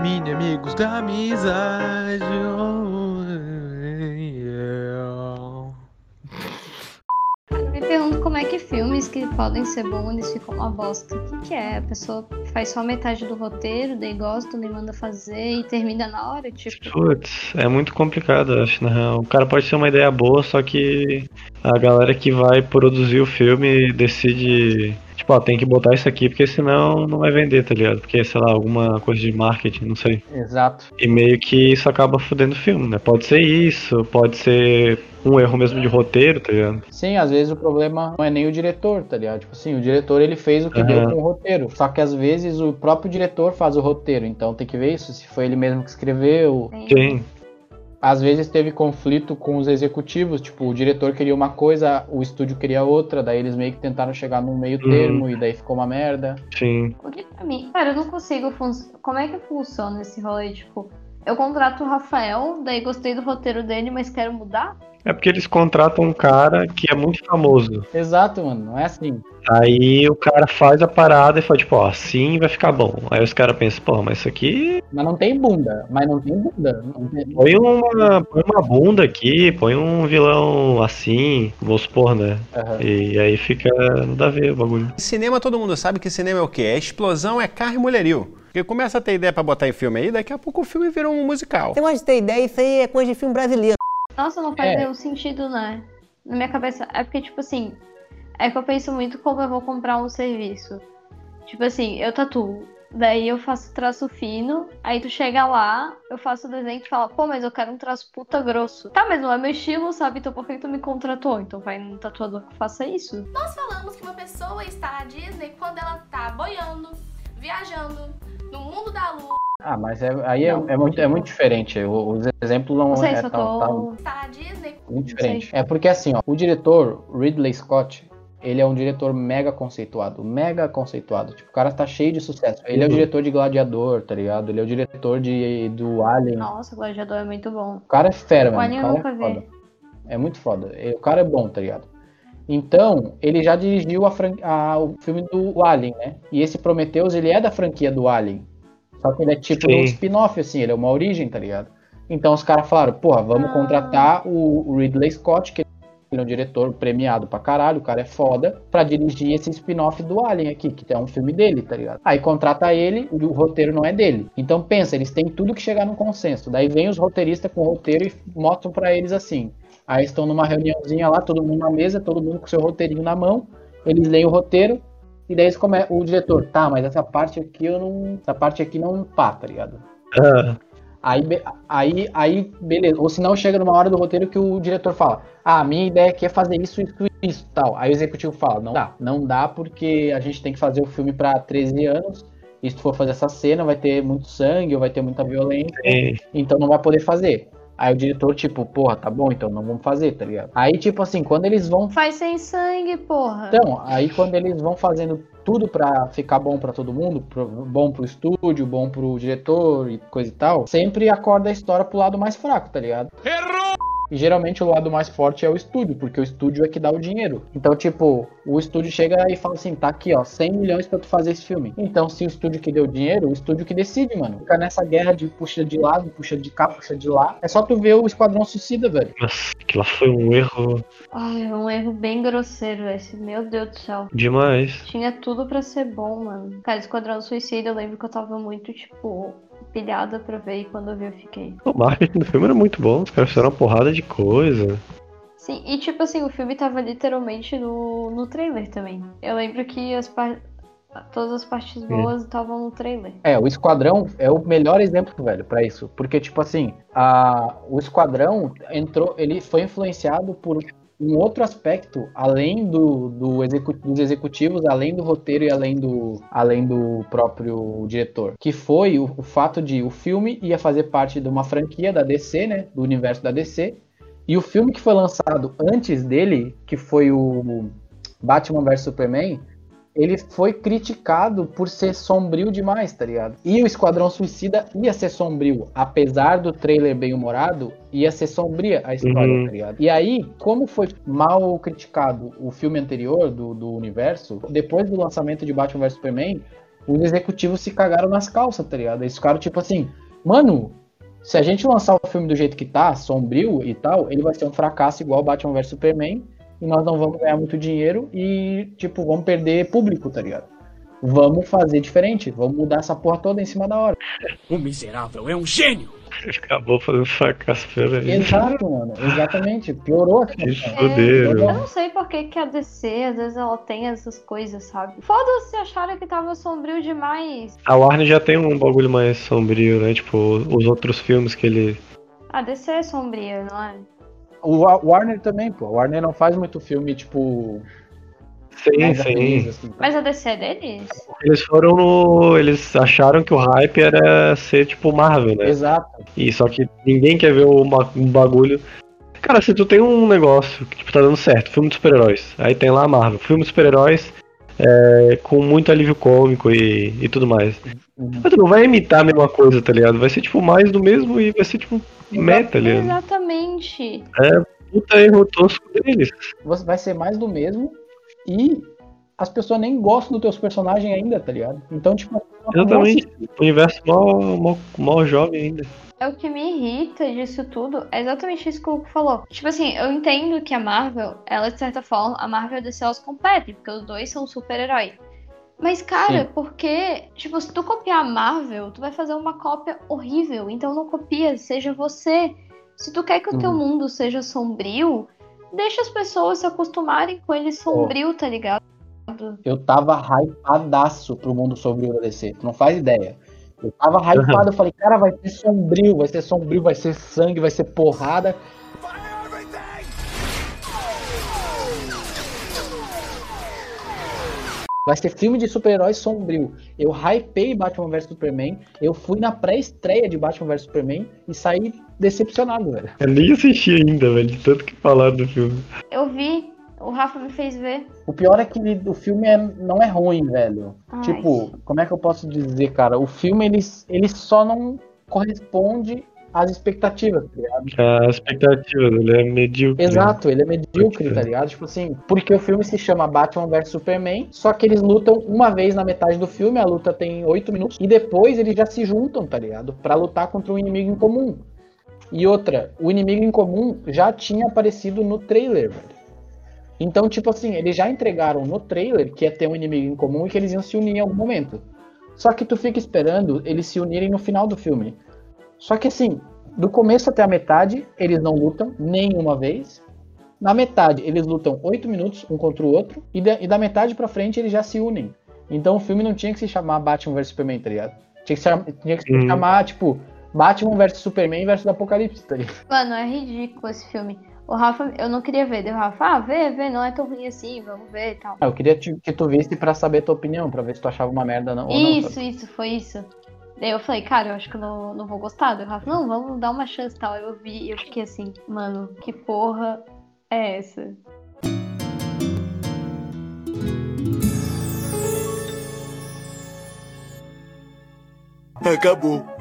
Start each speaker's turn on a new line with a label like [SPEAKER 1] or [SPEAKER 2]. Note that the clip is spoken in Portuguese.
[SPEAKER 1] Mini amigos da amizade. oh, yeah.
[SPEAKER 2] Eu me pergunto como é que filmes que podem ser bons eles ficam uma bosta. O que, que é? A pessoa faz só metade do roteiro, daí gosta, daí manda fazer e termina na hora, tipo.
[SPEAKER 3] Putz, é muito complicado, eu acho, na real. O cara pode ser uma ideia boa, só que a galera que vai produzir o filme decide. Tipo, ó, tem que botar isso aqui, porque senão não vai vender, tá ligado? Porque, sei lá, alguma coisa de marketing, não sei.
[SPEAKER 4] Exato.
[SPEAKER 3] E meio que isso acaba fudendo o filme, né? Pode ser isso, pode ser um erro mesmo de roteiro, tá ligado?
[SPEAKER 4] Sim, às vezes o problema não é nem o diretor, tá ligado? Tipo assim, o diretor ele fez o que
[SPEAKER 3] Aham.
[SPEAKER 4] deu com o roteiro. Só que às vezes o próprio diretor faz o roteiro. Então tem que ver isso, se foi ele mesmo que escreveu.
[SPEAKER 3] Sim.
[SPEAKER 4] Às vezes teve conflito com os executivos, tipo, o diretor queria uma coisa, o estúdio queria outra, daí eles meio que tentaram chegar num meio
[SPEAKER 3] Uhum.
[SPEAKER 4] termo e daí ficou uma merda.
[SPEAKER 3] Sim.
[SPEAKER 2] Porque pra mim, cara, eu não consigo. fun- Como é que funciona esse rolê? Tipo, eu contrato o Rafael, daí gostei do roteiro dele, mas quero mudar?
[SPEAKER 3] É porque eles contratam um cara que é muito famoso.
[SPEAKER 4] Exato, mano, não é assim.
[SPEAKER 3] Aí o cara faz a parada e fala, tipo, ó, assim vai ficar bom. Aí os caras pensam, pô, mas isso aqui.
[SPEAKER 4] Mas não tem bunda, mas não tem bunda. Não tem-
[SPEAKER 3] Põe uma, põe uma bunda aqui, põe um vilão assim, vamos supor, né?
[SPEAKER 4] Aham.
[SPEAKER 3] E aí fica. Não dá a ver o bagulho.
[SPEAKER 5] Cinema, todo mundo sabe que cinema é o quê? É explosão, é carro e mulherio. Porque começa a ter ideia pra botar em filme aí, daqui a pouco o filme vira um musical.
[SPEAKER 6] Você gosta de ter ideia, isso aí é coisa de filme brasileiro.
[SPEAKER 2] Nossa, não faz
[SPEAKER 4] É.
[SPEAKER 2] nenhum sentido, né? Na minha cabeça. É porque, tipo assim, é que eu penso muito como eu vou comprar um serviço. Tipo assim, eu tatuo. Daí eu faço traço fino, aí tu chega lá, eu faço o desenho e tu fala, pô, mas eu quero um traço puta grosso. Tá, mas não é meu estilo, sabe? Então por que tu me contratou? Então vai num tatuador que faça isso.
[SPEAKER 7] Nós falamos que uma pessoa está na Disney quando ela tá boiando, viajando, no mundo da lua,
[SPEAKER 4] Ah, mas é- aí é,
[SPEAKER 2] Não.
[SPEAKER 4] é muito, é muito diferente. O- Os exemplos não
[SPEAKER 2] Não sei
[SPEAKER 4] é
[SPEAKER 2] se eu
[SPEAKER 4] tão, tão-
[SPEAKER 2] tô.
[SPEAKER 7] está na Disney.
[SPEAKER 4] muito diferente. É porque assim, ó, o diretor Ridley Scott, ele é um diretor mega conceituado, mega conceituado. Tipo, o cara tá cheio de sucesso. Ele é o
[SPEAKER 3] Uhum.
[SPEAKER 4] diretor de Gladiador, tá ligado? Ele é o diretor de do Alien.
[SPEAKER 2] Nossa, o gladiador é muito bom.
[SPEAKER 4] O cara é fera,
[SPEAKER 2] O
[SPEAKER 4] mano.
[SPEAKER 2] Alien
[SPEAKER 4] O
[SPEAKER 2] eu
[SPEAKER 4] cara
[SPEAKER 2] nunca
[SPEAKER 4] é
[SPEAKER 2] vi.
[SPEAKER 4] foda. É muito foda. O cara é bom, tá ligado? Então, ele já dirigiu a fran- a- o filme do Alien, né? E esse Prometheus, ele é da franquia do Alien. Só que ele é tipo
[SPEAKER 3] Sim.
[SPEAKER 4] um spin-off, assim, ele é uma origem, tá ligado? Então os caras falaram, porra, vamos
[SPEAKER 2] Ah.
[SPEAKER 4] contratar o Ridley Scott, que ele é um diretor premiado pra caralho, o cara é foda, pra dirigir esse spin-off do Alien aqui, que é um filme dele, tá ligado? Aí contrata ele, o roteiro não é dele. Então pensa, eles têm tudo que chegar num consenso. Daí vem os roteiristas com o roteiro e mostram pra eles assim. Aí estão numa reuniãozinha lá, todo mundo na mesa, todo mundo com seu roteirinho na mão. Eles leem o roteiro e daí come... o diretor, tá, mas essa parte aqui eu não. Essa parte aqui não pá, tá ligado?
[SPEAKER 3] Ah,
[SPEAKER 4] Aí, aí, aí, beleza. Ou se não, chega numa hora do roteiro que o diretor fala: Ah, minha ideia aqui é fazer isso, isso, isso, tal. Aí o executivo fala: Não dá, não dá porque a gente tem que fazer o filme pra 13 anos. E se tu for fazer essa cena, vai ter muito sangue ou vai ter muita violência.
[SPEAKER 3] sim.
[SPEAKER 4] Então não vai poder fazer. Aí o diretor, tipo, porra, tá bom, então não vamos fazer, tá ligado? Aí, tipo assim, quando eles vão
[SPEAKER 2] Faz sem sangue, porra.
[SPEAKER 4] então, aí quando eles vão fazendo tudo pra ficar bom pra todo mundo, pro- bom pro estúdio, bom pro diretor e coisa e tal, sempre acorda a história pro lado mais fraco, tá ligado? E geralmente o lado mais forte é o estúdio, porque o estúdio é que dá o dinheiro. Então, tipo, o estúdio chega e fala assim: tá aqui, ó, 100 milhões pra tu fazer esse filme. Então, se o estúdio que deu dinheiro, o estúdio que decide, mano. Fica nessa guerra de puxa de lado, puxa de cá, puxa de lá. É só tu ver o Esquadrão Suicida, velho.
[SPEAKER 3] Nossa, aquilo lá foi um erro
[SPEAKER 2] Ai, é um erro bem grosseiro esse. Meu Deus do céu.
[SPEAKER 3] demais.
[SPEAKER 2] Tinha tudo pra ser bom, mano. Cara, Esquadrão Suicida, eu lembro que eu tava muito, tipo, pilhada pra ver e quando eu vi eu fiquei.
[SPEAKER 3] O marketing do filme era muito bom, os caras fizeram uma porrada de coisa.
[SPEAKER 2] Sim, e tipo assim, o filme tava literalmente no, no trailer também. Eu lembro que as par... todas as partes boas estavam no trailer.
[SPEAKER 4] É, o Esquadrão é o melhor exemplo, velho, pra isso. Porque, tipo assim, a, o Esquadrão entrou, ele foi influenciado por um outro aspecto, além do, do execu- dos executivos, além do roteiro e além do, além do próprio diretor. Que foi o, o fato de o filme ia fazer parte de uma franquia da DC, né? Do universo da DC. E o filme que foi lançado antes dele, que foi o Batman vs Superman, ele foi criticado por ser sombrio demais, tá ligado? E o Esquadrão Suicida ia ser sombrio, apesar do trailer bem humorado, ia ser sombria a história,
[SPEAKER 3] Uhum.
[SPEAKER 4] tá ligado? E aí, como foi mal criticado o filme anterior do, do universo, depois do lançamento de Batman vs Superman, os executivos se cagaram nas calças, tá ligado? Eles ficaram tipo assim, mano, se a gente lançar o filme do jeito que tá, sombrio e tal, ele vai ser um fracasso igual Batman vs Superman, e nós não vamos ganhar muito dinheiro e, tipo, vamos perder público, tá ligado? Vamos fazer diferente, vamos mudar essa porra toda em cima da hora.
[SPEAKER 8] O miserável é um gênio!
[SPEAKER 3] Acabou fazendo fracasso pela gente.
[SPEAKER 4] Exato, mano, exatamente. Piorou a
[SPEAKER 3] Se
[SPEAKER 4] situação.
[SPEAKER 3] fuder,
[SPEAKER 2] Eu não sei por que, que a DC, às vezes, ela tem essas coisas, sabe? Foda-se, acharam que tava sombrio demais.
[SPEAKER 3] A Warner já tem um bagulho mais sombrio, né? Tipo, os outros filmes que ele.
[SPEAKER 2] A DC é sombria, não é?
[SPEAKER 4] O Wa- Warner também, pô. O Warner não faz muito filme, tipo.
[SPEAKER 3] Sim, sim.
[SPEAKER 4] feliz, assim, tá?
[SPEAKER 2] Mas a DC é deles?
[SPEAKER 3] Eles foram no. Eles acharam que o hype era ser tipo Marvel, né?
[SPEAKER 4] Exato.
[SPEAKER 3] E só que ninguém quer ver um bagulho. Cara, se tu tem um negócio que tipo, tá dando certo, filme de super-heróis, aí tem lá a Marvel, filme de super-heróis é, com muito alívio cômico e, e tudo mais.
[SPEAKER 4] Uhum.
[SPEAKER 3] Mas tu não vai imitar a mesma coisa, tá ligado? Vai ser tipo mais do mesmo e vai ser tipo meta, tá ligado?
[SPEAKER 2] Exatamente.
[SPEAKER 3] Puta erro tosco deles.
[SPEAKER 4] Vai ser mais do mesmo e as pessoas nem gostam dos teus personagens ainda, tá ligado? Então, tipo,
[SPEAKER 3] Exatamente. O universo mó, mó, mó jovem ainda.
[SPEAKER 2] É o que me irrita disso tudo. É exatamente isso que o Hugo falou. Tipo assim, eu entendo que a Marvel, ela de certa forma, a Marvel e a DC elas competem, porque os dois são super-herói. Mas, cara,
[SPEAKER 4] Sim.
[SPEAKER 2] porque, tipo, se tu copiar a Marvel, tu vai fazer uma cópia horrível. Então não copia, seja você. Se tu quer que o teu
[SPEAKER 4] Uhum.
[SPEAKER 2] mundo seja sombrio, deixa as pessoas se acostumarem com ele sombrio, tá ligado?
[SPEAKER 4] Eu tava hypadaço pro mundo sombrio da DC. Tu não faz ideia. Eu tava hypado, eu falei, cara, vai ser sombrio, vai ser sombrio, vai ser sangue, vai ser porrada. Vai ser filme de super-heróis sombrio. Eu hypei Batman vs Superman. Eu fui na pré-estreia de Batman vs Superman e saí decepcionado, velho.
[SPEAKER 3] Eu nem assisti ainda, velho, de tanto que falaram do filme.
[SPEAKER 2] Eu vi, o Rafa me fez ver.
[SPEAKER 4] O pior é que ele- o filme é- não é ruim, velho.
[SPEAKER 2] Ai.
[SPEAKER 4] Tipo, como é que eu posso dizer, cara? O filme, ele, ele só não corresponde às expectativas, tá ligado?
[SPEAKER 3] A expectativa dele é medíocre.
[SPEAKER 4] Exato, ele é medíocre, tá ligado? Tipo assim, porque o filme se chama Batman vs Superman, só que eles lutam uma vez na metade do filme, a luta tem oito minutos, e depois eles já se juntam, tá ligado? Pra lutar contra um inimigo em comum. E outra, o inimigo em comum já tinha aparecido no trailer, velho. Então, tipo assim, eles já entregaram no trailer que ia ter um inimigo em comum e que eles iam se unir em algum momento. Só que tu fica esperando eles se unirem no final do filme. Só que assim, do começo até a metade, eles não lutam nenhuma vez. Na metade, eles lutam 8 minutos um contra o outro. E da, e da metade pra frente, eles já se unem. Então o filme não tinha que se chamar Batman vs Superman, tá ligado? Tinha que se, tinha que se
[SPEAKER 3] Uhum.
[SPEAKER 4] chamar, tipo, Batman vs Superman versus Apocalipse, tá ligado?
[SPEAKER 2] Mano, é ridículo esse filme. O Rafa, eu não queria ver. Daí o Rafa, ah, vê, vê, não é tão ruim assim, vamos ver e tal.
[SPEAKER 4] Ah, eu queria te- que tu visse pra saber tua opinião, pra ver se tu achava uma merda não, ou não.
[SPEAKER 2] Isso,
[SPEAKER 4] sabe?
[SPEAKER 2] isso, foi isso. Daí eu falei, cara, eu acho que eu não, não vou gostar. Daí o Rafa, não, vamos dar uma chance e tal. Eu vi e eu fiquei assim, mano, que porra é essa?
[SPEAKER 8] Acabou.